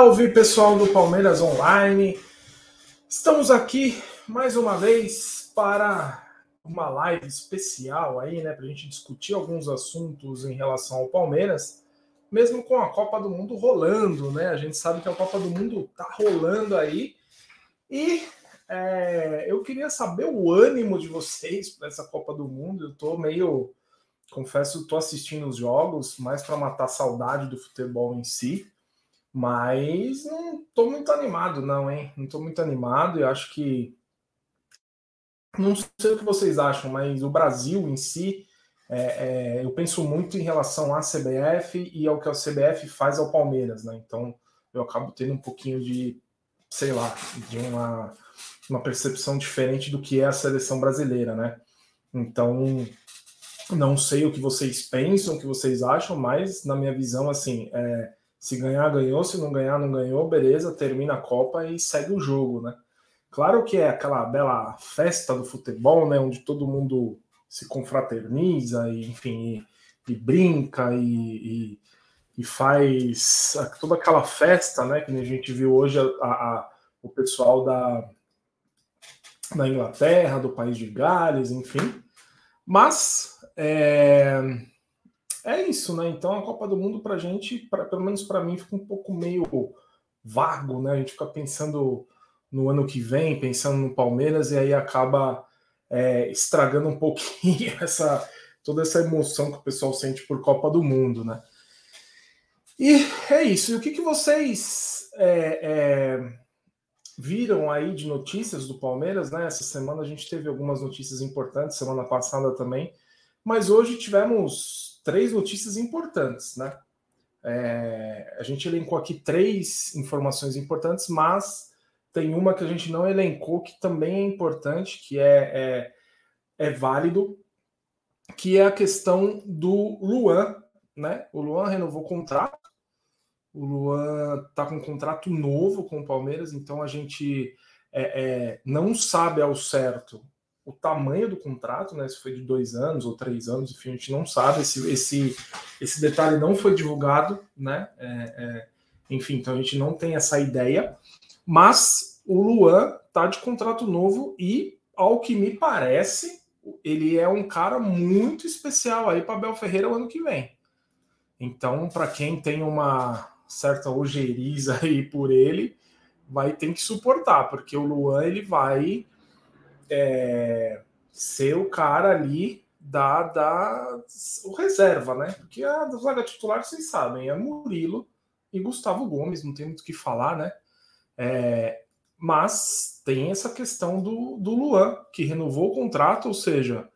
Salve, pessoal do Palmeiras Online. Estamos aqui mais uma vez para uma live especial aí, né, para a gente discutir alguns assuntos em relação ao Palmeiras, mesmo com a Copa do Mundo rolando, né? A gente sabe que a Copa do Mundo tá rolando aí e é, eu queria saber o ânimo de vocês para essa Copa do Mundo. Eu tô meio, confesso, tô assistindo os jogos mais para matar saudade do futebol em si. Mas não estou muito animado, não, hein? Não estou muito animado e acho que. Não sei o que vocês acham, mas o Brasil em si, é, é, eu penso muito em relação à CBF e ao que a CBF faz ao Palmeiras, né? Então eu acabo tendo um pouquinho de, sei lá, de uma, uma percepção diferente do que é a seleção brasileira, né? Então não sei o que vocês pensam, o que vocês acham, mas na minha visão, assim, é, se ganhar, ganhou. Se não ganhar, não ganhou. Beleza, termina a Copa e segue o jogo, né? Claro que é aquela bela festa do futebol, né? Onde todo mundo se confraterniza e, enfim, e, e brinca e, e, e, faz toda aquela festa, né? Que a gente viu hoje a, a, o pessoal da, da Inglaterra, do país de Gales, enfim. Mas é, é isso, né? Então a Copa do Mundo para gente, pra, pelo menos para mim, fica um pouco meio vago, né? A gente fica pensando no ano que vem, pensando no Palmeiras e aí acaba é, estragando um pouquinho essa toda essa emoção que o pessoal sente por Copa do Mundo, né? E é isso. E o que, que vocês é, é, viram aí de notícias do Palmeiras, né? Essa semana a gente teve algumas notícias importantes, semana passada também, mas hoje tivemos três notícias importantes, né? É, a gente elencou aqui três informações importantes, mas tem uma que a gente não elencou que também é importante, que é, é, é válido, que é a questão do Luan, né? O Luan renovou o contrato, o Luan tá com um contrato novo com o Palmeiras, então a gente é, é não sabe ao certo o tamanho do contrato, né? Se foi de dois anos ou três anos, enfim, a gente não sabe. Esse, esse, esse detalhe não foi divulgado, né? É, é, enfim, então a gente não tem essa ideia. Mas o Luan tá de contrato novo e, ao que me parece, ele é um cara muito especial aí para Bel Ferreira o ano que vem. Então, para quem tem uma certa ojeriza aí por ele, vai ter que suportar, porque o Luan ele vai é, ser o cara ali da, da o reserva, né? Porque a zaga titular, vocês sabem, é Murilo e Gustavo Gomes, não tem muito o que falar, né? É, mas tem essa questão do, do Luan, que renovou o contrato, ou seja,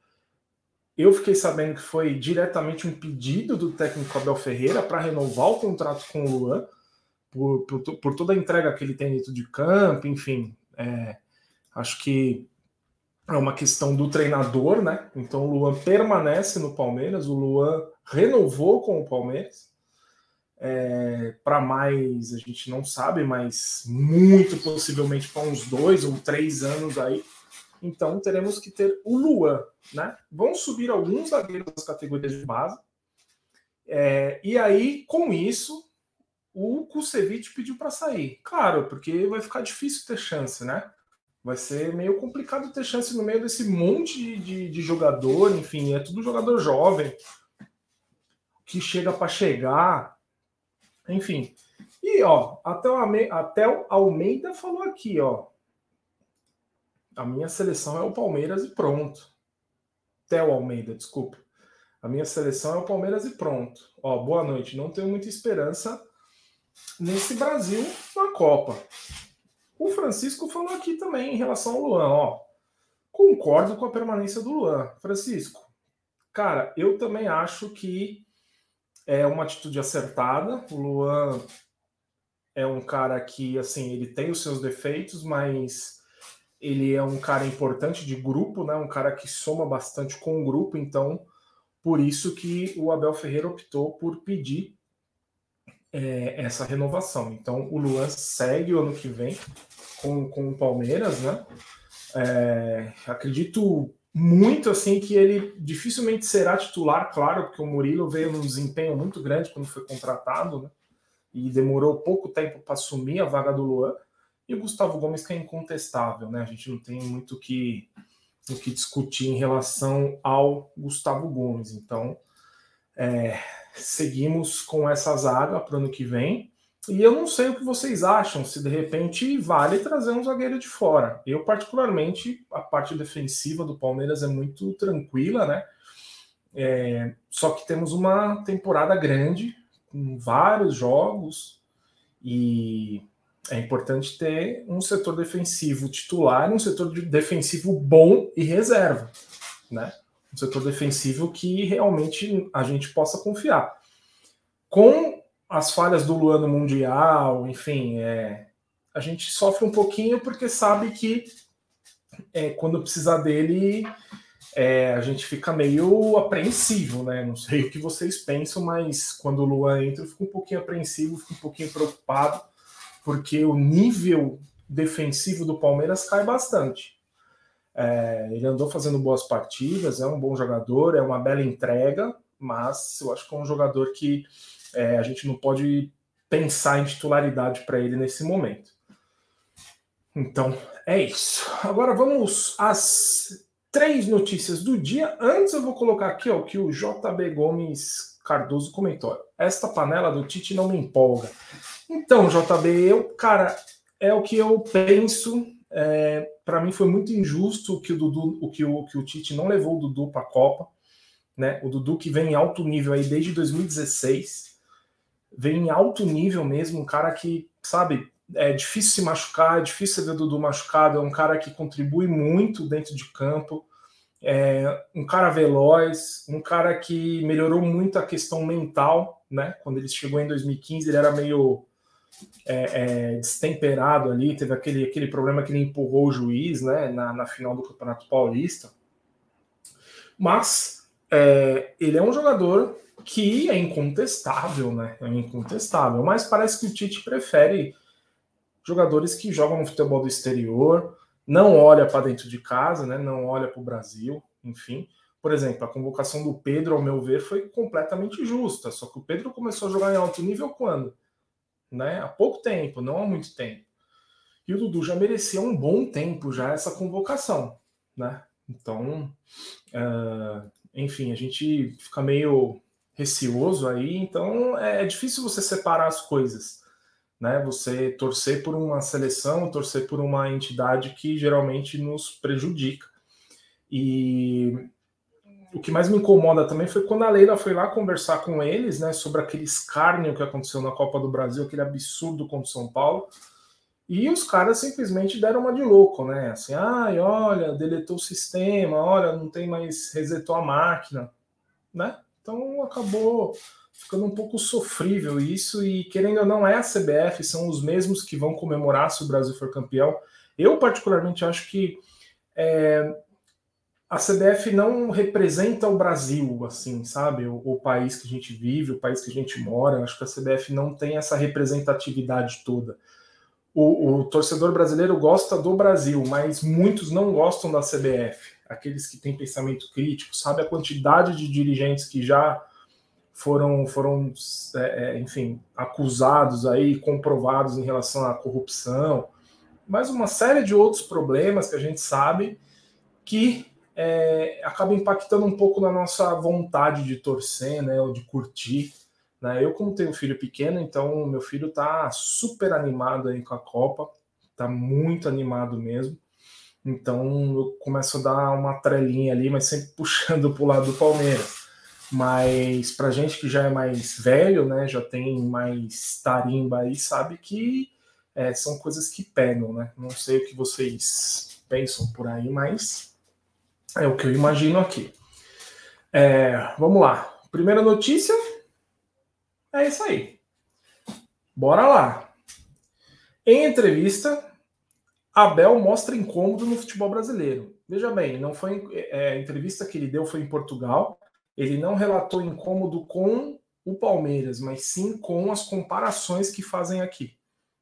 eu fiquei sabendo que foi diretamente um pedido do técnico Abel Ferreira para renovar o contrato com o Luan, por, por, por, toda a entrega que ele tem dentro de campo, enfim. É, acho que é uma questão do treinador, né? Então o Luan permanece no Palmeiras, o Luan renovou com o Palmeiras. É, para mais, a gente não sabe, mas muito possivelmente para uns dois ou três anos aí. Então teremos que ter o Luan, né? Vão subir alguns zagueiros das categorias de base. É, e aí, com isso, o Kusevich pediu para sair. Claro, porque vai ficar difícil ter chance, né? Vai ser meio complicado ter chance no meio desse monte de, de, de jogador, enfim, é tudo jogador jovem que chega para chegar, enfim. E ó, até o, até o Almeida falou aqui, ó. A minha seleção é o Palmeiras e pronto. Theo Almeida, desculpa. A minha seleção é o Palmeiras e pronto. Ó, boa noite. Não tenho muita esperança nesse Brasil na Copa. O Francisco falou aqui também em relação ao Luan, ó. Concordo com a permanência do Luan. Francisco, cara, eu também acho que é uma atitude acertada. O Luan é um cara que, assim, ele tem os seus defeitos, mas ele é um cara importante de grupo, né? Um cara que soma bastante com o grupo, então por isso que o Abel Ferreira optou por pedir é, essa renovação. Então o Luan segue o ano que vem com, com o Palmeiras, né? É, acredito muito assim que ele dificilmente será titular, claro, porque o Murilo veio num desempenho muito grande quando foi contratado, né? e demorou pouco tempo para assumir a vaga do Luan, e o Gustavo Gomes que é incontestável, né? A gente não tem muito que, o que discutir em relação ao Gustavo Gomes. Então, é, seguimos com essa zaga para o ano que vem. E eu não sei o que vocês acham, se de repente vale trazer um zagueiro de fora. Eu, particularmente, a parte defensiva do Palmeiras é muito tranquila, né? É, só que temos uma temporada grande, com vários jogos, e é importante ter um setor defensivo titular, um setor defensivo bom e reserva, né? Um setor defensivo que realmente a gente possa confiar. Com as falhas do Luan no Mundial, enfim, é, a gente sofre um pouquinho porque sabe que é, quando precisar dele, é, a gente fica meio apreensivo, né? Não sei o que vocês pensam, mas quando o Luan entra, eu fico um pouquinho apreensivo, fico um pouquinho preocupado, porque o nível defensivo do Palmeiras cai bastante. É, ele andou fazendo boas partidas, é um bom jogador, é uma bela entrega, mas eu acho que é um jogador que é, a gente não pode pensar em titularidade para ele nesse momento. Então, é isso. Agora vamos às três notícias do dia. Antes eu vou colocar aqui ó, que o JB Gomes Cardoso comentou. Esta panela do Tite não me empolga. Então, JB, eu, cara, é o que eu penso. É, para mim foi muito injusto que o Dudu, o que o, que o Tite não levou o Dudu para a Copa, né? O Dudu que vem em alto nível aí desde 2016 vem em alto nível mesmo, um cara que, sabe, é difícil se machucar, é difícil ver o Dudu machucado, é um cara que contribui muito dentro de campo, é um cara veloz, um cara que melhorou muito a questão mental, né? Quando ele chegou em 2015, ele era meio é, é, destemperado ali, teve aquele, aquele problema que ele empurrou o juiz, né? Na, na final do Campeonato Paulista. Mas é, ele é um jogador que é incontestável, né? É incontestável, mas parece que o Tite prefere jogadores que jogam no futebol do exterior, não olha para dentro de casa, né? Não olha para o Brasil, enfim. Por exemplo, a convocação do Pedro, ao meu ver, foi completamente justa. Só que o Pedro começou a jogar em alto nível quando? Né? Há pouco tempo, não há muito tempo. E o Dudu já merecia um bom tempo já essa convocação, né? Então, uh, enfim, a gente fica meio receoso aí, então é, é difícil você separar as coisas, né? Você torcer por uma seleção, torcer por uma entidade que geralmente nos prejudica. E o que mais me incomoda também foi quando a Leila foi lá conversar com eles, né, sobre aquele escárnio que aconteceu na Copa do Brasil, aquele absurdo contra o São Paulo. E os caras simplesmente deram uma de louco, né? Assim, ai, olha, deletou o sistema, olha, não tem mais, resetou a máquina, né? Então acabou ficando um pouco sofrível isso, e querendo ou não, é a CBF, são os mesmos que vão comemorar se o Brasil for campeão. Eu, particularmente, acho que é, a CBF não representa o Brasil, assim, sabe? O, o, país que a gente vive, o país que a gente mora. Acho que a CBF não tem essa representatividade toda. O, o torcedor brasileiro gosta do Brasil, mas muitos não gostam da CBF aqueles que têm pensamento crítico, sabe a quantidade de dirigentes que já foram, foram é, é, enfim, acusados aí, comprovados em relação à corrupção, mas uma série de outros problemas que a gente sabe que é, acaba impactando um pouco na nossa vontade de torcer, né, ou de curtir. Né? Eu, como tenho um filho pequeno, então meu filho tá super animado aí com a Copa, tá muito animado mesmo. Então eu começo a dar uma trelinha ali, mas sempre puxando para o lado do Palmeiras. Mas para gente que já é mais velho, né, já tem mais tarimba aí, sabe que é, são coisas que pegam, né? Não sei o que vocês pensam por aí, mas é o que eu imagino aqui. É, vamos lá. Primeira notícia é isso aí. Bora lá. Em entrevista, Abel mostra incômodo no futebol brasileiro. Veja bem, não foi é, a entrevista que ele deu foi em Portugal. Ele não relatou incômodo com o Palmeiras, mas sim com as comparações que fazem aqui,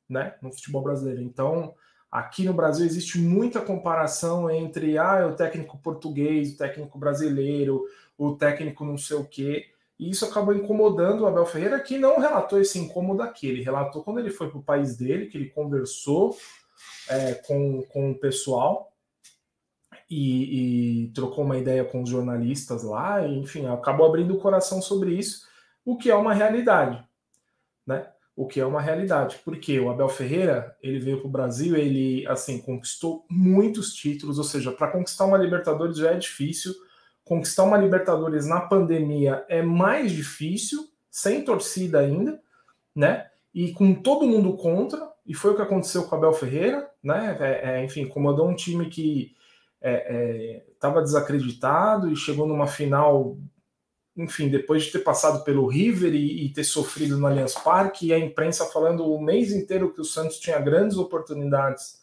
né, no futebol brasileiro. Então, aqui no Brasil existe muita comparação entre ah, o técnico português, o técnico brasileiro, o técnico não sei o quê. E isso acabou incomodando o Abel Ferreira, que não relatou esse incômodo aqui. Ele relatou quando ele foi para o país dele, que ele conversou é, com, com o pessoal e, e, trocou uma ideia com os jornalistas lá, e, enfim, acabou abrindo o coração sobre isso, o que é uma realidade, né? O que é uma realidade, porque o Abel Ferreira ele veio para o Brasil, ele assim conquistou muitos títulos, ou seja, para conquistar uma Libertadores já é difícil conquistar uma Libertadores na pandemia é mais difícil, sem torcida ainda, né? E com todo mundo contra, e foi o que aconteceu com o Abel Ferreira, né? É, é, enfim, comandou um time que estava é, é desacreditado e chegou numa final, enfim, depois de ter passado pelo River e, e, ter sofrido no Allianz Parque, e a imprensa falando o mês inteiro que o Santos tinha grandes oportunidades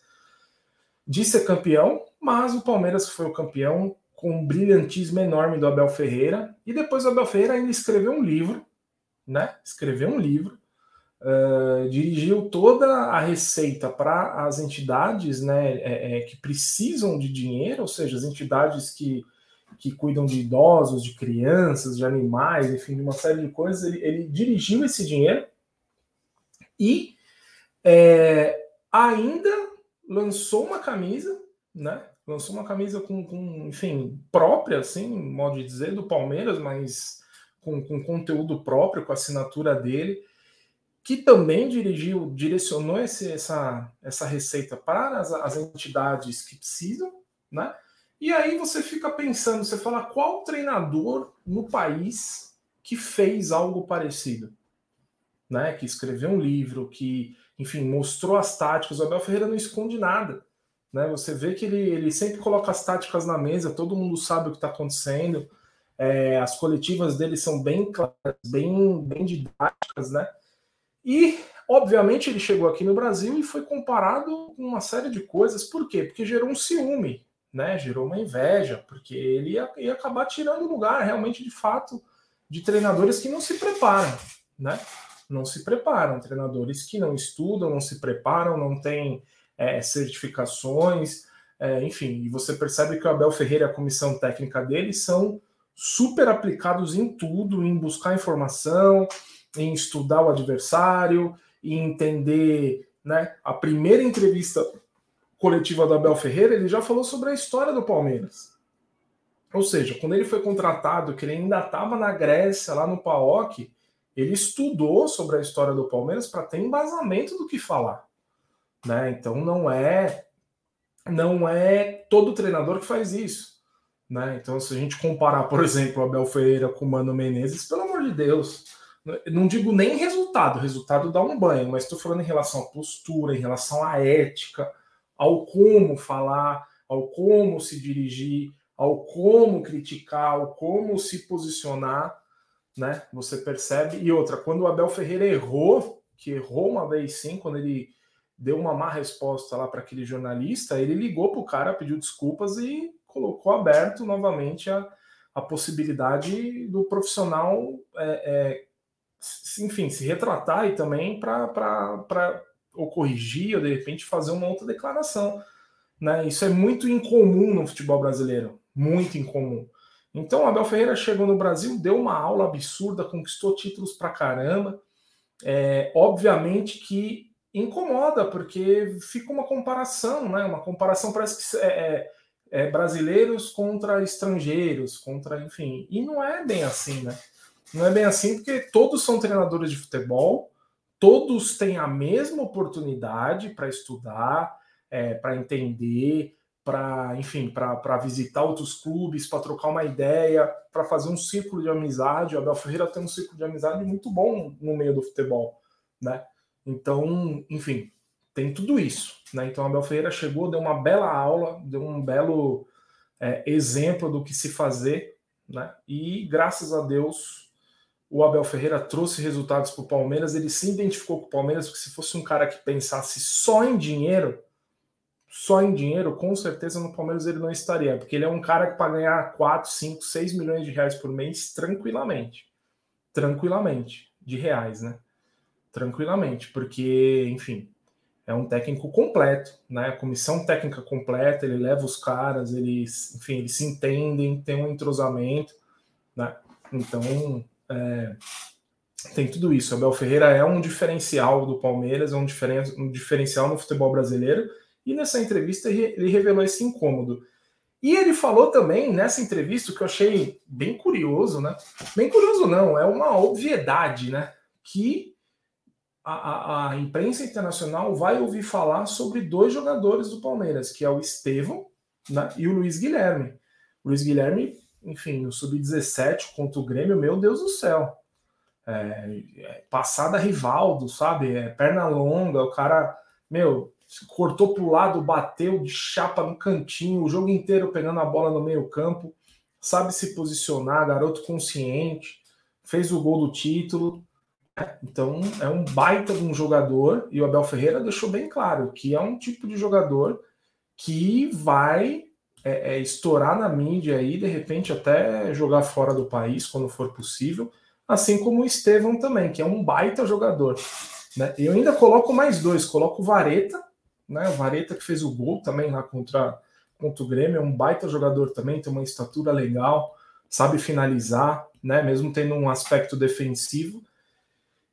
de ser campeão, mas o Palmeiras foi o campeão, com um brilhantismo enorme do Abel Ferreira. E depois o Abel Ferreira ainda escreveu um livro, né? Escreveu um livro, uh, dirigiu toda a receita para as entidades, né, é, é, que precisam de dinheiro, ou seja, as entidades que, que cuidam de idosos, de crianças, de animais, enfim, de uma série de coisas. Ele, ele dirigiu esse dinheiro e é, ainda lançou uma camisa, né? lançou uma camisa com, com, enfim, própria, assim, modo de dizer, do Palmeiras, mas com, com conteúdo próprio, com a assinatura dele, que também dirigiu, direcionou esse, essa, essa receita para as, as entidades que precisam, né? E aí você fica pensando, você fala qual treinador no país que fez algo parecido, né? Que escreveu um livro, que, enfim, mostrou as táticas. O Abel Ferreira não esconde nada. Né? Você vê que ele, ele sempre coloca as táticas na mesa, todo mundo sabe o que está acontecendo. É, as coletivas dele são bem claras, bem, bem didáticas, né? E, obviamente, ele chegou aqui no Brasil e foi comparado com uma série de coisas. Por quê? Porque gerou um ciúme, né? Gerou uma inveja, porque ele ia, ia acabar tirando lugar, realmente, de fato, de treinadores que não se preparam, né? Não se preparam, treinadores que não estudam, não se preparam, não têm é, certificações, é, enfim, e você percebe que o Abel Ferreira e a comissão técnica dele são super aplicados em tudo, em buscar informação, em estudar o adversário, em entender, né? A primeira entrevista coletiva do Abel Ferreira, ele já falou sobre a história do Palmeiras. Ou seja, quando ele foi contratado, que ele ainda estava na Grécia, lá no PAOK, ele estudou sobre a história do Palmeiras para ter embasamento do que falar né? Então não é não é todo treinador que faz isso, né? Então se a gente comparar, por exemplo, o Abel Ferreira com o Mano Menezes, pelo amor de Deus, não digo nem resultado, resultado dá um banho, mas estou falando em relação à postura, em relação à ética, ao como falar, ao como se dirigir, ao como criticar, ao como se posicionar, né? Você percebe. E outra, quando o Abel Ferreira errou, que errou uma vez sim, quando ele deu uma má resposta lá para aquele jornalista, ele ligou para o cara, pediu desculpas e colocou aberto novamente a, a possibilidade do profissional, é, é, enfim, se retratar e também para ou corrigir ou de repente fazer uma outra declaração. Né? Isso é muito incomum no futebol brasileiro, muito incomum. Então, Abel Ferreira chegou no Brasil, deu uma aula absurda, conquistou títulos para caramba. É, obviamente que incomoda, porque fica uma comparação, né? Uma comparação parece que é, é, é, brasileiros contra estrangeiros, contra, enfim. E não é bem assim, né? Não é bem assim, porque todos são treinadores de futebol, todos têm a mesma oportunidade para estudar, é, para entender, para, enfim, para visitar outros clubes, para trocar uma ideia, para fazer um círculo de amizade. O Abel Ferreira tem um círculo de amizade muito bom no meio do futebol, né? Então, enfim, tem tudo isso. Né? Então, Abel Ferreira chegou, deu uma bela aula, deu um belo é, exemplo do que se fazer, né? e graças a Deus o Abel Ferreira trouxe resultados para o Palmeiras. Ele se identificou com o Palmeiras, porque se fosse um cara que pensasse só em dinheiro, só em dinheiro, com certeza no Palmeiras ele não estaria, porque ele é um cara que para ganhar 4, 5, 6 milhões de reais por mês tranquilamente. Tranquilamente, de reais, né? tranquilamente, porque, enfim, é um técnico completo, né? Comissão técnica completa, ele leva os caras, eles, enfim, eles se entendem, tem um entrosamento, né? Então, é, tem tudo isso. Abel Ferreira é um diferencial do Palmeiras, é um, diferen, um diferencial no futebol brasileiro. E nessa entrevista ele revelou esse incômodo. E ele falou também nessa entrevista que eu achei bem curioso, né? Bem curioso não, é uma obviedade, né? Que a, a, a, imprensa internacional vai ouvir falar sobre dois jogadores do Palmeiras, que é o Estevão né, e o Luiz Guilherme. O Luiz Guilherme, enfim, no Sub-17 contra o Grêmio, meu Deus do céu. É, é, passada Rivaldo, sabe? É, perna longa, o cara, meu, cortou pro lado, bateu de chapa no cantinho, o jogo inteiro pegando a bola no meio campo, sabe se posicionar, garoto consciente, fez o gol do título. Então é um baita de um jogador e o Abel Ferreira deixou bem claro que é um tipo de jogador que vai é, é, estourar na mídia aí, de repente até jogar fora do país quando for possível, assim como o Estevão também, que é um baita jogador. Né? Eu ainda coloco mais dois, coloco o Vareta, né? o Vareta que fez o gol também lá contra, contra o Grêmio, é um baita jogador também, tem uma estatura legal, sabe finalizar, né? mesmo tendo um aspecto defensivo.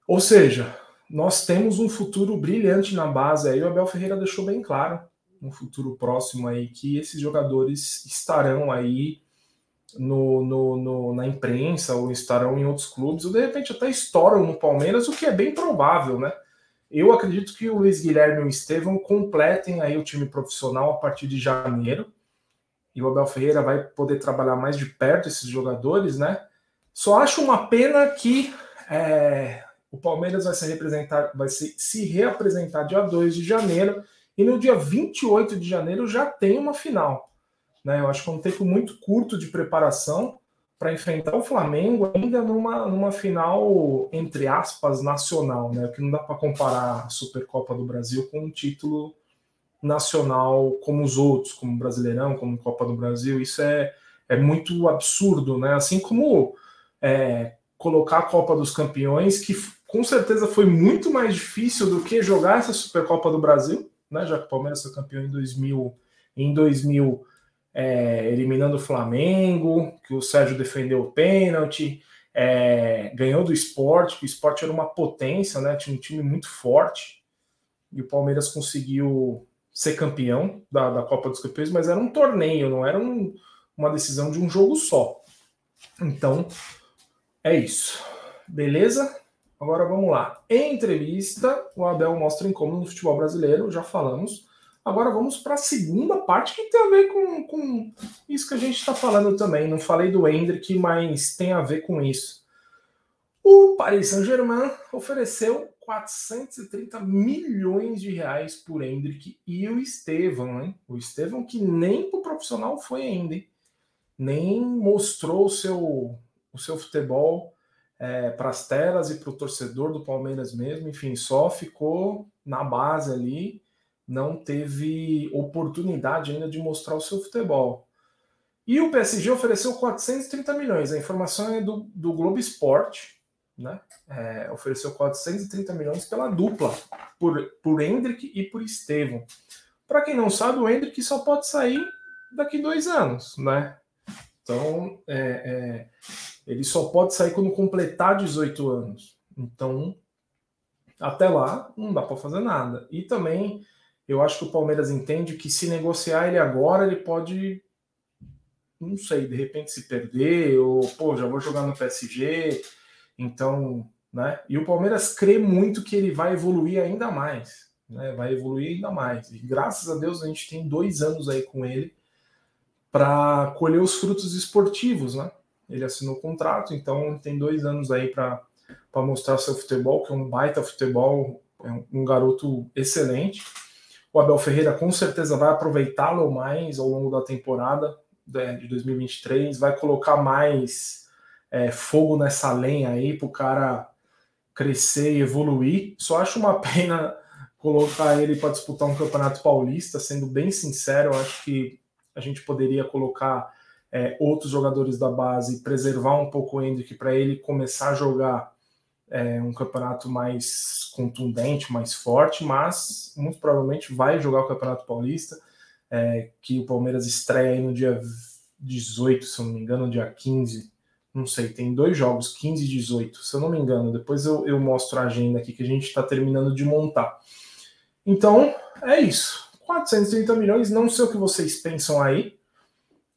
Ou seja, nós temos um futuro brilhante na base aí, o Abel Ferreira deixou bem claro um futuro próximo aí que esses jogadores estarão aí no, no, no, na imprensa ou estarão em outros clubes, ou de repente até estouram no Palmeiras, o que é bem provável, né? Eu acredito que o Luiz Guilherme e o Estevão completem aí o time profissional a partir de janeiro. E o Abel Ferreira vai poder trabalhar mais de perto esses jogadores, né? Só acho uma pena que é, o Palmeiras vai se representar, vai se, se reapresentar dia 2 de janeiro e no dia 28 de janeiro já tem uma final. Né? Eu acho que é um tempo muito curto de preparação para enfrentar o Flamengo ainda numa, numa final, entre aspas, nacional, né? Que não dá para comparar a Supercopa do Brasil com um título nacional como os outros, como Brasileirão, como Copa do Brasil. Isso é, é muito absurdo, né? Assim como é, colocar a Copa dos Campeões, que com certeza foi muito mais difícil do que jogar essa Supercopa do Brasil, né? Já que o Palmeiras foi campeão em 2000, em 2000 é, eliminando o Flamengo, que o Sérgio defendeu o pênalti, é, ganhou do esporte, que o esporte era uma potência, né? Tinha um time muito forte, e o Palmeiras conseguiu ser campeão da, da Copa dos Campeões, mas era um torneio, não era um, uma decisão de um jogo só. Então, é isso. Beleza? Agora vamos lá. Entrevista, o Abel mostra incômodo no futebol brasileiro, já falamos. Agora vamos para a segunda parte que tem a ver com, com isso que a gente está falando também. Não falei do Hendrick, mas tem a ver com isso. O Paris Saint-Germain ofereceu 430 milhões de reais por Hendrick e o Estevão, hein? O Estevão que nem pro profissional foi ainda, hein? nem mostrou o seu, o seu futebol é, para as telas e para o torcedor do Palmeiras mesmo, enfim, só ficou na base ali, não teve oportunidade ainda de mostrar o seu futebol. E o PSG ofereceu 430 milhões, a informação é do, do Globo Esporte, né? É, ofereceu 430 milhões pela dupla, por, por Hendrick e por Estevão. Para quem não sabe, o Hendrick só pode sair daqui dois anos, né? Então, é, é, ele só pode sair quando completar 18 anos. Então, até lá, não dá para fazer nada. E também, eu acho que o Palmeiras entende que se negociar ele agora, ele pode, não sei, de repente se perder, ou, pô, já vou jogar no PSG. Então, né? E o Palmeiras crê muito que ele vai evoluir ainda mais. Né? Vai evoluir ainda mais. E graças a Deus a gente tem dois anos aí com ele para colher os frutos esportivos, né? Ele assinou o contrato, então tem dois anos aí para mostrar seu futebol, que é um baita futebol, é um garoto excelente. O Abel Ferreira com certeza vai aproveitá-lo mais ao longo da temporada né, de 2023, vai colocar mais é, fogo nessa lenha aí para o cara crescer e evoluir. Só acho uma pena colocar ele para disputar um campeonato paulista, sendo bem sincero, acho que a gente poderia colocar é, outros jogadores da base, preservar um pouco o Hendrick para ele começar a jogar é, um campeonato mais contundente, mais forte, mas muito provavelmente vai jogar o Campeonato Paulista, é, que o Palmeiras estreia no dia 18, se eu não me engano, no dia 15, Não sei, tem dois jogos, 15 e 18, se eu não me engano. Depois eu, eu mostro a agenda aqui que a gente está terminando de montar. Então, é isso. 430 milhões, não sei o que vocês pensam aí.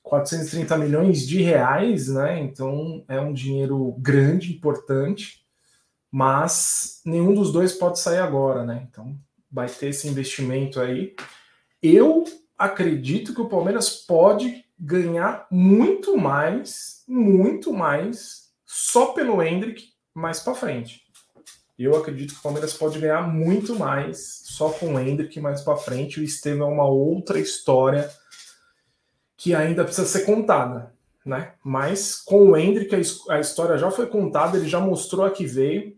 430 milhões de reais, né? Então é um dinheiro grande, importante, mas nenhum dos dois pode sair agora, né? Então vai ter esse investimento aí. Eu acredito que o Palmeiras pode ganhar muito mais, muito mais, só pelo Hendrick mais para frente. Eu acredito que o Palmeiras pode ganhar muito mais só com o Hendrick mais para frente. O Estevam é uma outra história que ainda precisa ser contada, né? Mas com o Hendrick a história já foi contada, ele já mostrou a que veio.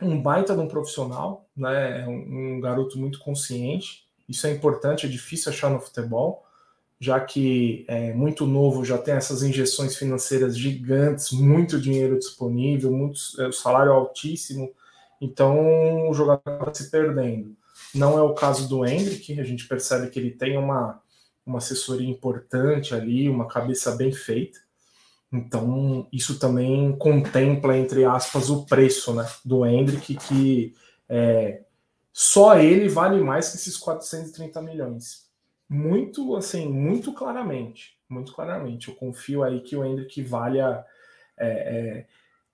Um baita de um profissional, né? Um, um garoto muito consciente. Isso é importante, é difícil achar no futebol já que é muito novo, já tem essas injeções financeiras gigantes, muito dinheiro disponível, muito, é, salário altíssimo, então o jogador está se perdendo. Não é o caso do Hendrick, a gente percebe que ele tem uma, uma assessoria importante ali, uma cabeça bem feita. Então, isso também contempla, entre aspas, o preço né, do Hendrick, que é, só ele vale mais que esses 430 milhões muito, assim, muito claramente, muito claramente. Eu confio aí que o Hendrick valha é, é,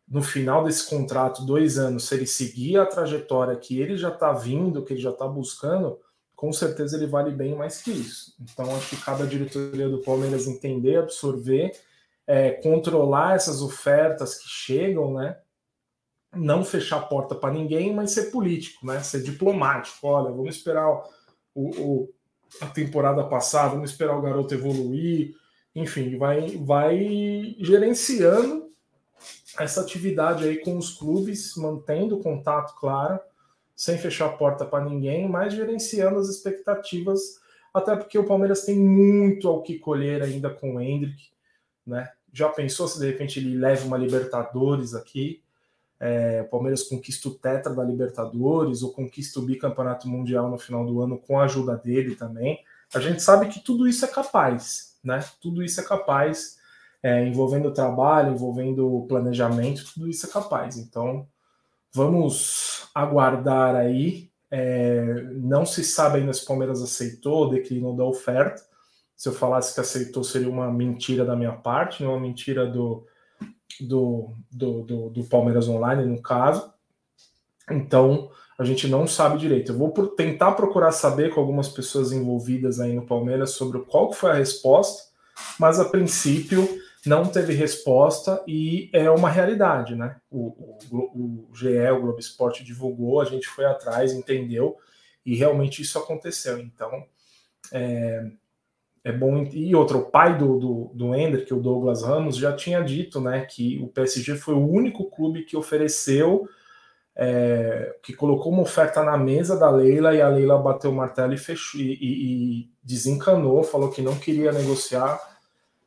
no final desse contrato, dois anos, se ele seguir a trajetória que ele já está vindo, que ele já está buscando, com certeza ele vale bem mais que isso. Então acho que cada diretoria do Palmeiras entender, absorver, é, controlar essas ofertas que chegam, né? Não fechar a porta para ninguém, mas ser político, né? Ser diplomático. Olha, vamos esperar o, o a temporada passada, vamos esperar o garoto evoluir, enfim, vai, vai gerenciando essa atividade aí com os clubes, mantendo contato, claro, sem fechar a porta para ninguém, mas gerenciando as expectativas, até porque o Palmeiras tem muito ao que colher ainda com o Hendrick, né? Já pensou se de repente ele leva uma Libertadores aqui? é, o Palmeiras conquista o tetra da Libertadores ou conquista o bicampeonato mundial no final do ano com a ajuda dele também. A gente sabe que tudo isso é capaz, né? Tudo isso é capaz, é, envolvendo trabalho, envolvendo planejamento, tudo isso é capaz. Então, vamos aguardar aí. É, não se sabe ainda se o Palmeiras aceitou, declinou da oferta. Se eu falasse que aceitou, seria uma mentira da minha parte, não uma mentira do, do, do, do, do Palmeiras Online, no caso. Então, a gente não sabe direito. Eu vou tentar procurar saber com algumas pessoas envolvidas aí no Palmeiras sobre qual foi a resposta, mas a princípio não teve resposta e é uma realidade, né? O, o, o GE, o Globo Esporte, divulgou, a gente foi atrás, entendeu, e realmente isso aconteceu. Então, é, é bom. E outro, o pai do, do, do Hendrick, o Douglas Ramos, já tinha dito né, que o PSG foi o único clube que ofereceu, é, que colocou uma oferta na mesa da Leila e a Leila bateu o martelo e fechou e, e desencanou, falou que não queria negociar.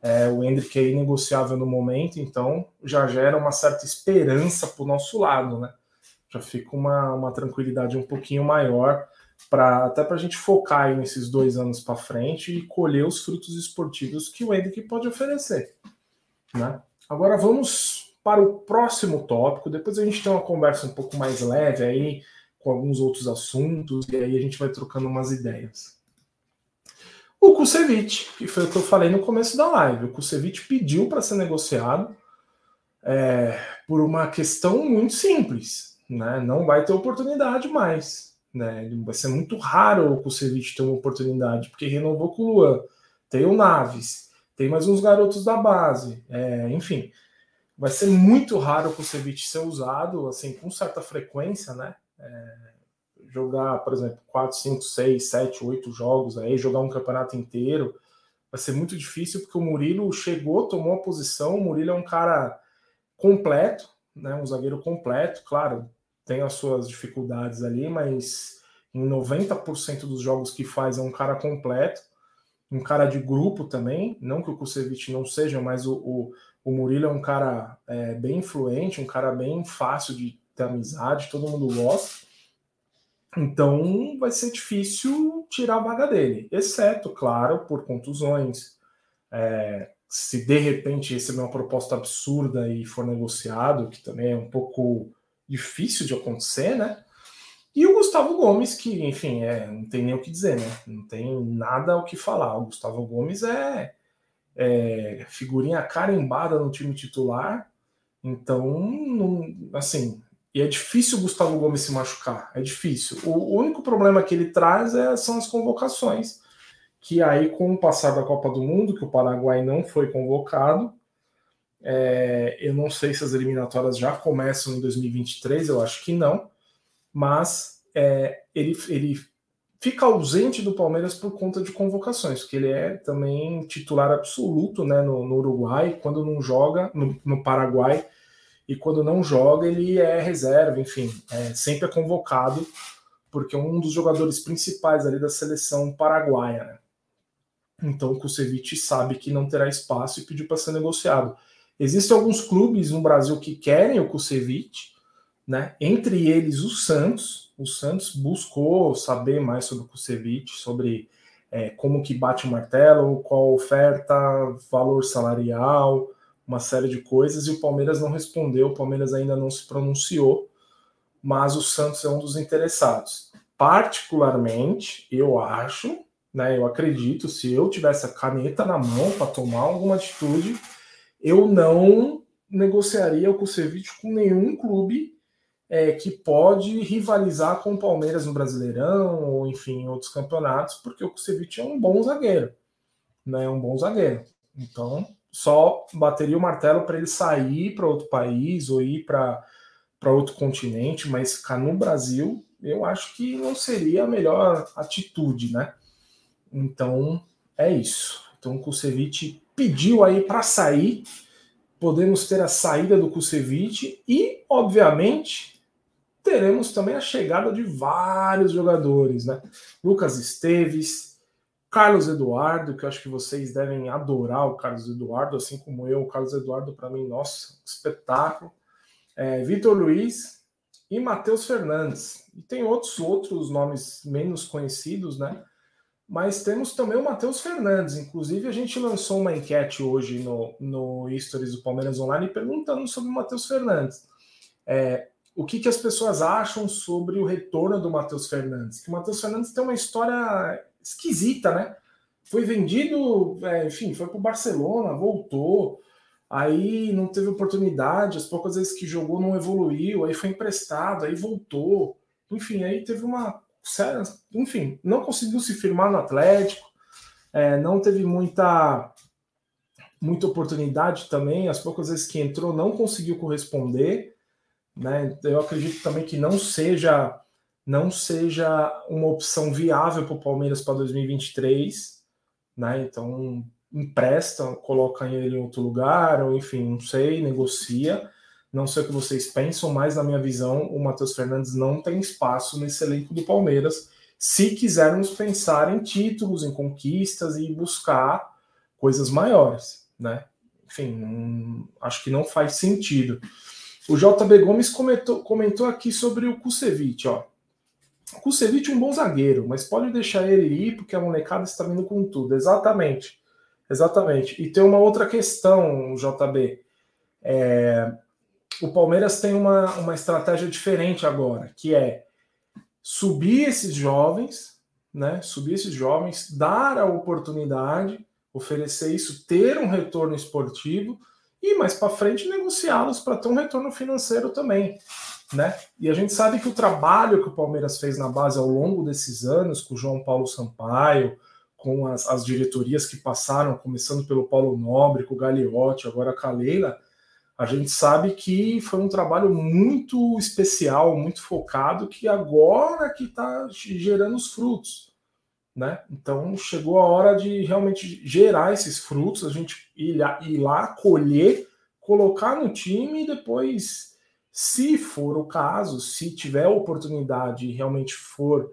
É, o Hendrick é inegociável no momento, então já gera uma certa esperança para o nosso lado, né? Já fica uma, uma tranquilidade um pouquinho maior para até para a gente focar nesses dois anos para frente e colher os frutos esportivos que o Hendrick pode oferecer. Né? Agora vamos para o próximo tópico. Depois a gente tem uma conversa um pouco mais leve aí com alguns outros assuntos e aí a gente vai trocando umas ideias. O Kusevich, que foi o que eu falei no começo da live. O Kusevich pediu para ser negociado é, por uma questão muito simples. Né? Não vai ter oportunidade mais né? Vai ser muito raro o Kusevich ter uma oportunidade, porque renovou com o Luan, tem o Naves, tem mais uns garotos da base, é, enfim. Vai ser muito raro o Kusevich ser usado assim com certa frequência, né? É, jogar, por exemplo, 4, 5, 6, 7, 8 jogos aí, jogar um campeonato inteiro, vai ser muito difícil porque o Murilo chegou, tomou a posição, o Murilo é um cara completo, né, um zagueiro completo, claro, tem as suas dificuldades ali, mas em 90% dos jogos que faz é um cara completo, um cara de grupo também, não que o Kusevich não seja, mas o, o, o Murilo é um cara é, bem influente, um cara bem fácil de ter amizade, todo mundo gosta. Então vai ser difícil tirar a vaga dele, exceto, claro, por contusões, é, se de repente receber uma proposta absurda e for negociado, que também é um pouco difícil de acontecer, né? E o Gustavo Gomes, que, enfim, é, não tem nem o que dizer, né? Não tem nada o que falar. O Gustavo Gomes é, é figurinha carimbada no time titular. Então, não, assim, e é difícil o Gustavo Gomes se machucar. É difícil. O, único problema que ele traz é, são as convocações. Que aí, com o passar da Copa do Mundo, que o Paraguai não foi convocado, é, eu não sei se as eliminatórias já começam em 2023, eu acho que não mas é, ele, ele fica ausente do Palmeiras por conta de convocações, porque ele é também titular absoluto né, no, no Uruguai, quando não joga, no, no, Paraguai, e quando não joga, ele é reserva, enfim, é, sempre é convocado, porque é um dos jogadores principais ali da seleção paraguaia. Né? Então o Kusevich sabe que não terá espaço e pediu para ser negociado. Existem alguns clubes no Brasil que querem o Kusevich, né? Entre eles o Santos. O Santos buscou saber mais sobre o Kusevich, sobre é, como que bate o martelo, qual oferta, valor salarial, uma série de coisas, e o Palmeiras não respondeu, o Palmeiras ainda não se pronunciou, mas o Santos é um dos interessados. Particularmente, eu acho, né, eu acredito, se eu tivesse a caneta na mão para tomar alguma atitude, eu não negociaria o Kusevich com nenhum clube é, que pode rivalizar com o Palmeiras no Brasileirão ou enfim em outros campeonatos, porque o Kusevich é um bom zagueiro, né? Um bom zagueiro. Então só bateria o martelo para ele sair para outro país ou ir para outro continente, mas ficar no Brasil, eu acho que não seria a melhor atitude, né? Então é isso. Então o Kusevich pediu aí para sair. Podemos ter a saída do Kusevich e, obviamente, teremos também a chegada de vários jogadores, né? Lucas Esteves, Carlos Eduardo, que eu acho que vocês devem adorar o Carlos Eduardo, assim como eu. O Carlos Eduardo, para mim, nossa, espetáculo. É, Vitor Luiz e Matheus Fernandes. E tem outros outros nomes menos conhecidos, né? Mas temos também o Matheus Fernandes. Inclusive, a gente lançou uma enquete hoje no, no Stories do Palmeiras Online perguntando sobre o Matheus Fernandes. É, o que, que as pessoas acham sobre o retorno do Matheus Fernandes. Que o Matheus Fernandes tem uma história esquisita, né? Foi vendido, é, enfim, foi para o Barcelona, voltou, aí não teve oportunidade, as poucas vezes que jogou não evoluiu, aí foi emprestado, aí voltou, enfim, aí teve uma enfim, não conseguiu se firmar no Atlético, é, não teve muita muita oportunidade também, as poucas vezes que entrou não conseguiu corresponder. Né? Eu acredito também que não seja não seja uma opção viável para o Palmeiras para 2023, né? Então empresta, coloca ele em outro lugar, ou enfim, não sei, negocia. Não sei o que vocês pensam, mas na minha visão, o Matheus Fernandes não tem espaço nesse elenco do Palmeiras. Se quisermos pensar em títulos, em conquistas e buscar coisas maiores, né? Enfim, acho que não faz sentido. O JB Gomes comentou, comentou aqui sobre o Kusevich, ó. Kusevich é um bom zagueiro, mas pode deixar ele ir porque a molecada está vindo com tudo. Exatamente. Exatamente. E tem uma outra questão, JB. É, o Palmeiras tem uma, uma estratégia diferente agora, que é subir esses jovens, né? Subir esses jovens, dar a oportunidade, oferecer isso, ter um retorno esportivo e mais para frente negociá-los para ter um retorno financeiro também. Né? E a gente sabe que o trabalho que o Palmeiras fez na base ao longo desses anos, com o João Paulo Sampaio, com as, as diretorias que passaram, começando pelo Paulo Nobre, com o Gagliotti, agora com a Leila, a gente sabe que foi um trabalho muito especial, muito focado, que agora que está gerando os frutos né? Então chegou a hora de realmente gerar esses frutos, a gente ir lá, ir lá colher, colocar no time e depois, se for o caso, se tiver oportunidade e realmente for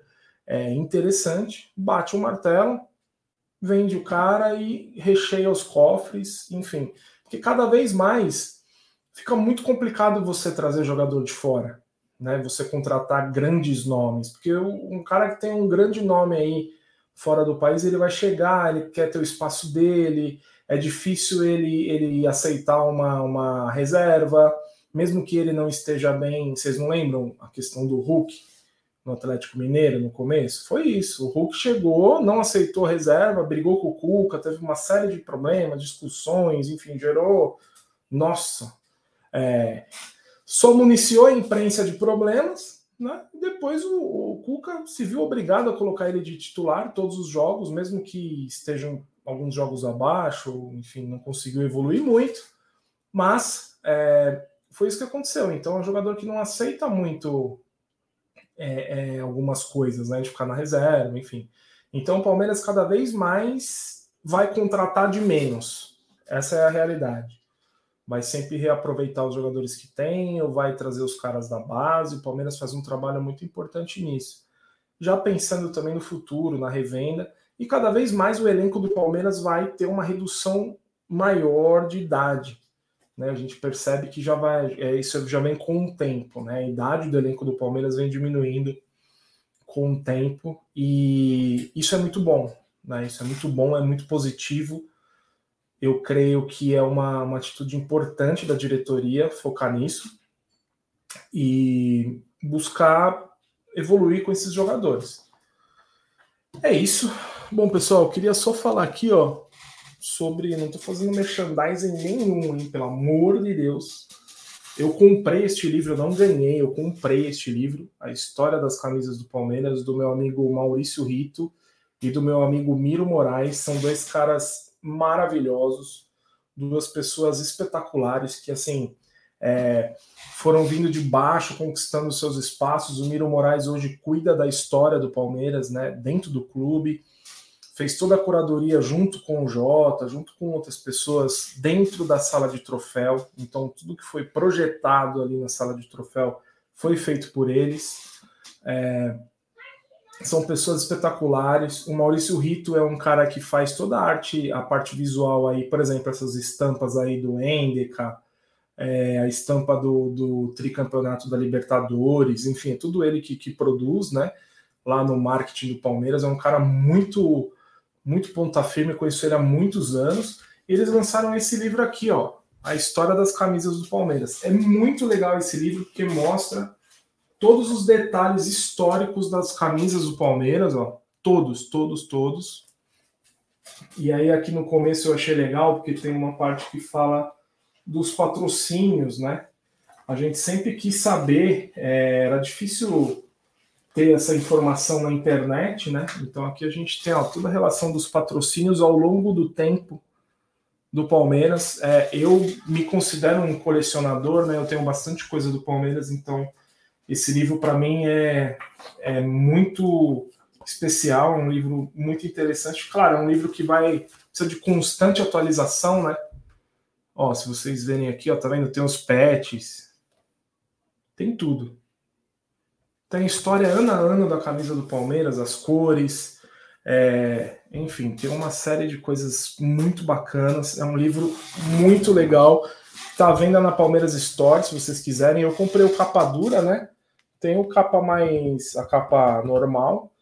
é, interessante, bate o martelo, vende o cara e recheia os cofres, enfim. Porque cada vez mais fica muito complicado você trazer jogador de fora, né? Você contratar grandes nomes, porque um cara que tem um grande nome aí fora do país, ele vai chegar, ele quer ter o espaço dele, é difícil ele, ele aceitar uma, uma reserva, mesmo que ele não esteja bem. Vocês não lembram a questão do Hulk no Atlético Mineiro no começo? Foi isso. O Hulk chegou, não aceitou reserva, brigou com o Cuca, teve uma série de problemas, discussões, enfim, gerou. Nossa! É, só municiou a imprensa de problemas, né? Depois o, o Cuca se viu obrigado a colocar ele de titular todos os jogos, mesmo que estejam alguns jogos abaixo, enfim, não conseguiu evoluir muito, mas é, foi isso que aconteceu. Então, é um jogador que não aceita muito é, é, algumas coisas, né, de ficar na reserva, enfim. Então, o Palmeiras cada vez mais vai contratar de menos. Essa é a realidade. Vai sempre reaproveitar os jogadores que tem, ou vai trazer os caras da base. O Palmeiras faz um trabalho muito importante nisso. Já pensando também no futuro, na revenda, e cada vez mais o elenco do Palmeiras vai ter uma redução maior de idade. Né? A gente percebe que já vai, é, isso já vem com o tempo, né? A idade do elenco do Palmeiras vem diminuindo com o tempo e isso é muito bom, né? Isso é muito bom, é muito positivo. Eu creio que é uma, uma atitude importante da diretoria focar nisso e buscar evoluir com esses jogadores. É isso. Bom, pessoal, queria só falar aqui, ó, sobre. Não estou fazendo merchandising nenhum, hein, pelo amor de Deus. Eu comprei este livro, eu não ganhei, eu comprei este livro, A História das Camisas do Palmeiras, do meu amigo Maurício Rito e do meu amigo Miro Moraes. São dois caras maravilhosos, duas pessoas espetaculares que, assim, é, foram vindo de baixo, conquistando seus espaços. O Miro Moraes hoje cuida da história do Palmeiras, né, dentro do clube fez toda a curadoria junto com o Jota, junto com outras pessoas dentro da sala de troféu. Então, tudo que foi projetado ali na sala de troféu foi feito por eles. É, são pessoas espetaculares. O Maurício Rito é um cara que faz toda a arte, a parte visual aí, por exemplo, essas estampas aí do Endeka, é, a estampa do, do tricampeonato da Libertadores, enfim, é tudo ele que, que produz, né? Lá no marketing do Palmeiras. É um cara muito muito ponta firme, conheço ele há muitos anos. E eles lançaram esse livro aqui, ó, A História das Camisas do Palmeiras. É muito legal esse livro porque mostra todos os detalhes históricos das camisas do Palmeiras, ó, todos, todos, todos. E aí aqui no começo eu achei legal porque tem uma parte que fala dos patrocínios, né? A gente sempre quis saber, é, era difícil ter essa informação na internet, né? Então aqui a gente tem ó, toda a relação dos patrocínios ao longo do tempo do Palmeiras. É, eu me considero um colecionador, né? Eu tenho bastante coisa do Palmeiras, então esse livro para mim é, é muito especial, um livro muito interessante. Claro, é um livro que vai precisa de constante atualização, né? Ó, se vocês verem aqui, ó, tá vendo? Tem os patches, tem tudo. Tem história ano a ano da camisa do Palmeiras, as cores, é, enfim, tem uma série de coisas muito bacanas. É um livro muito legal. Tá à venda na Palmeiras Store, se vocês quiserem. Eu comprei o capa dura, né? Tem o capa mais. a capa normal.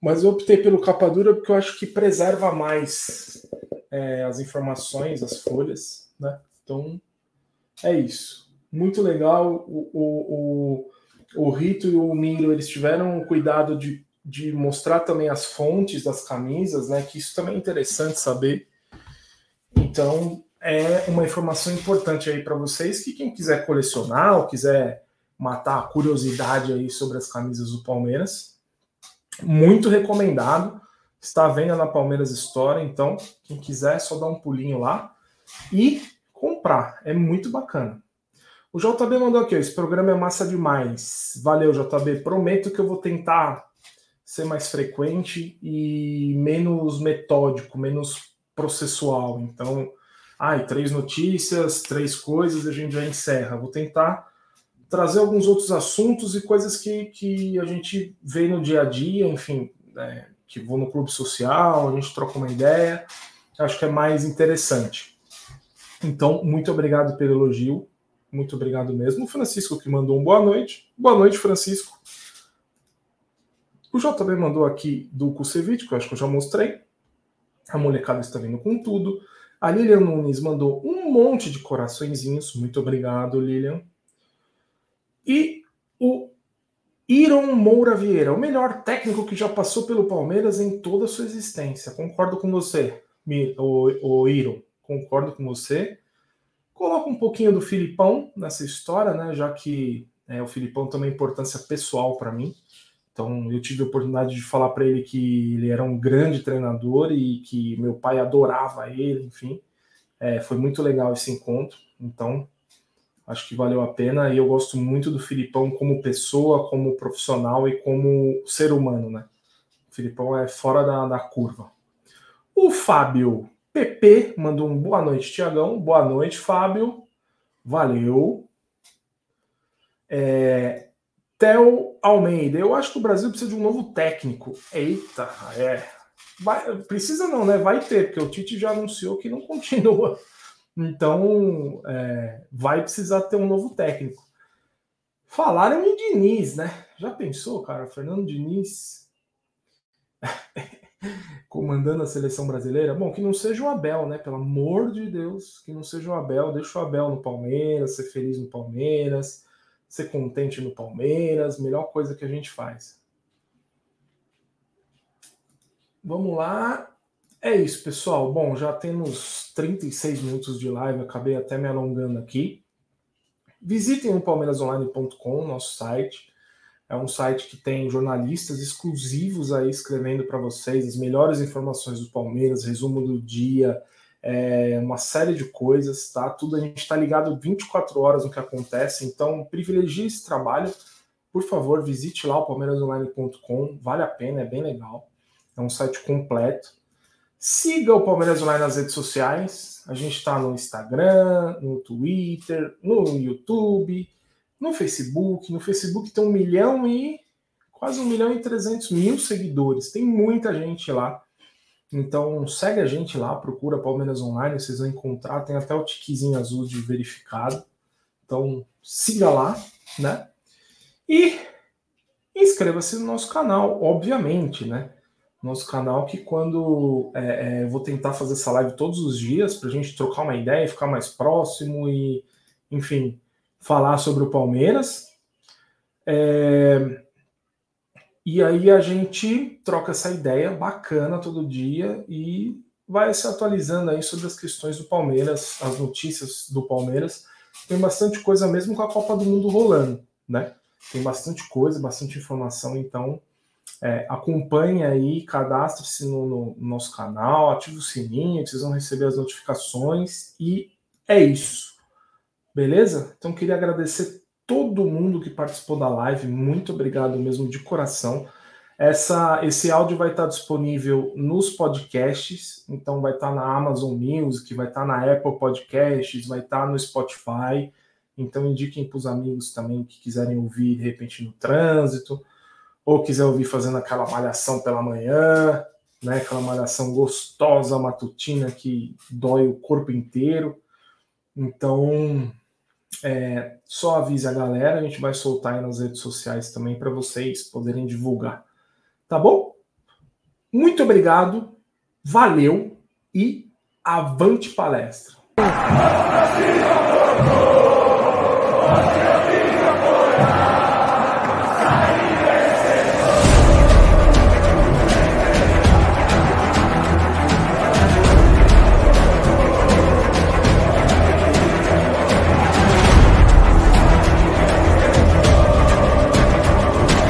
Mas eu optei pelo capa dura porque eu acho que preserva mais é, as informações, as folhas, né? Então, é isso. Muito legal. o, o, o o Rito e o Miro eles tiveram cuidado de, de mostrar também as fontes das camisas, né? Que isso também é interessante saber. Então é uma informação importante aí para vocês que quem quiser colecionar ou quiser matar a curiosidade aí sobre as camisas do Palmeiras, muito recomendado. Está à venda na Palmeiras Store, então quem quiser é só dar um pulinho lá e comprar. É muito bacana. O JB mandou aqui, esse programa é massa demais. Valeu, JB. Prometo que eu vou tentar ser mais frequente e menos metódico, menos processual. Então, ai, três notícias, três coisas, a gente já encerra. Vou tentar trazer alguns outros assuntos e coisas que, que a gente vê no dia a dia, enfim, né, que vou no clube social, a gente troca uma ideia. Acho que é mais interessante. Então, muito obrigado pelo elogio. Muito obrigado mesmo. O Francisco que mandou um boa noite. Boa noite, Francisco. O JB mandou aqui do Kusevich, que eu acho que eu já mostrei. A molecada está vindo com tudo. A Lilian Nunes mandou um monte de coraçõezinhos. Muito obrigado, Lilian. E o Iron Moura Vieira, o melhor técnico que já passou pelo Palmeiras em toda a sua existência. Concordo com você, o, o Iron. Concordo com você. Coloca um pouquinho do Filipão nessa história, né? Já que é, o Filipão tem uma importância pessoal para mim. Então, eu tive a oportunidade de falar para ele que ele era um grande treinador e que meu pai adorava ele, enfim. É, foi muito legal esse encontro. Então, acho que valeu a pena. E eu gosto muito do Filipão como pessoa, como profissional e como ser humano, né? O Filipão é fora da, da curva. O Fábio PP mandou um boa noite, Tiagão. Boa noite, Fábio. Valeu. É, Theo Almeida, eu acho que o Brasil precisa de um novo técnico. Eita, é. Vai, precisa não, né? Vai ter, porque o Tite já anunciou que não continua. Então, é, vai precisar ter um novo técnico. Falaram em Diniz, né? Já pensou, cara? Fernando Diniz comandando a seleção brasileira? Bom, que não seja o Abel, né? Pelo amor de Deus, que não seja o Abel. Deixa o Abel no Palmeiras, ser feliz no Palmeiras ser contente no Palmeiras, melhor coisa que a gente faz. Vamos lá. É isso, pessoal. Bom, já temos 36 minutos de live, acabei até me alongando aqui. Visitem o palmeirasonline.com, nosso site. É um site que tem jornalistas exclusivos aí escrevendo para vocês as melhores informações do Palmeiras, resumo do dia, é, uma série de coisas, tá? Tudo a gente está ligado 24 horas no que acontece, então privilegie esse trabalho. Por favor, visite lá o palmeirasonline.com, vale a pena, é bem legal. É um site completo. Siga o Palmeiras Online nas redes sociais. A gente está no Instagram, no Twitter, no YouTube, no Facebook. No Facebook tem um milhão e quase um milhão e trezentos mil seguidores. Tem muita gente lá. Então segue a gente lá, procura Palmeiras Online, vocês vão encontrar, tem até o tiquezinho azul de verificado. Então siga lá, né? E inscreva-se no nosso canal, obviamente, né? Nosso canal que quando é, é, vou tentar fazer essa live todos os dias para a gente trocar uma ideia, ficar mais próximo e, enfim, falar sobre o Palmeiras. É, e aí a gente troca essa ideia bacana todo dia e vai se atualizando aí sobre as questões do Palmeiras, as notícias do Palmeiras. Tem bastante coisa mesmo com a Copa do Mundo rolando, né? Tem bastante coisa, bastante informação, então é, acompanhe aí, cadastre-se no, no, nosso canal, ative o sininho, vocês vão receber as notificações e é isso. Beleza? Então queria agradecer todo mundo que participou da live. Muito obrigado mesmo de coração. Essa, esse áudio vai estar disponível nos podcasts, então vai estar na Amazon Music, vai estar na Apple Podcasts, vai estar no Spotify. Então indiquem para os amigos também que quiserem ouvir de repente no trânsito, ou quiser ouvir fazendo aquela malhação pela manhã, né? Aquela malhação gostosa matutina que dói o corpo inteiro. Então, é, só avise a galera, a gente vai soltar aí nas redes sociais também para vocês poderem divulgar. Tá bom? Muito obrigado, valeu e avante palestra!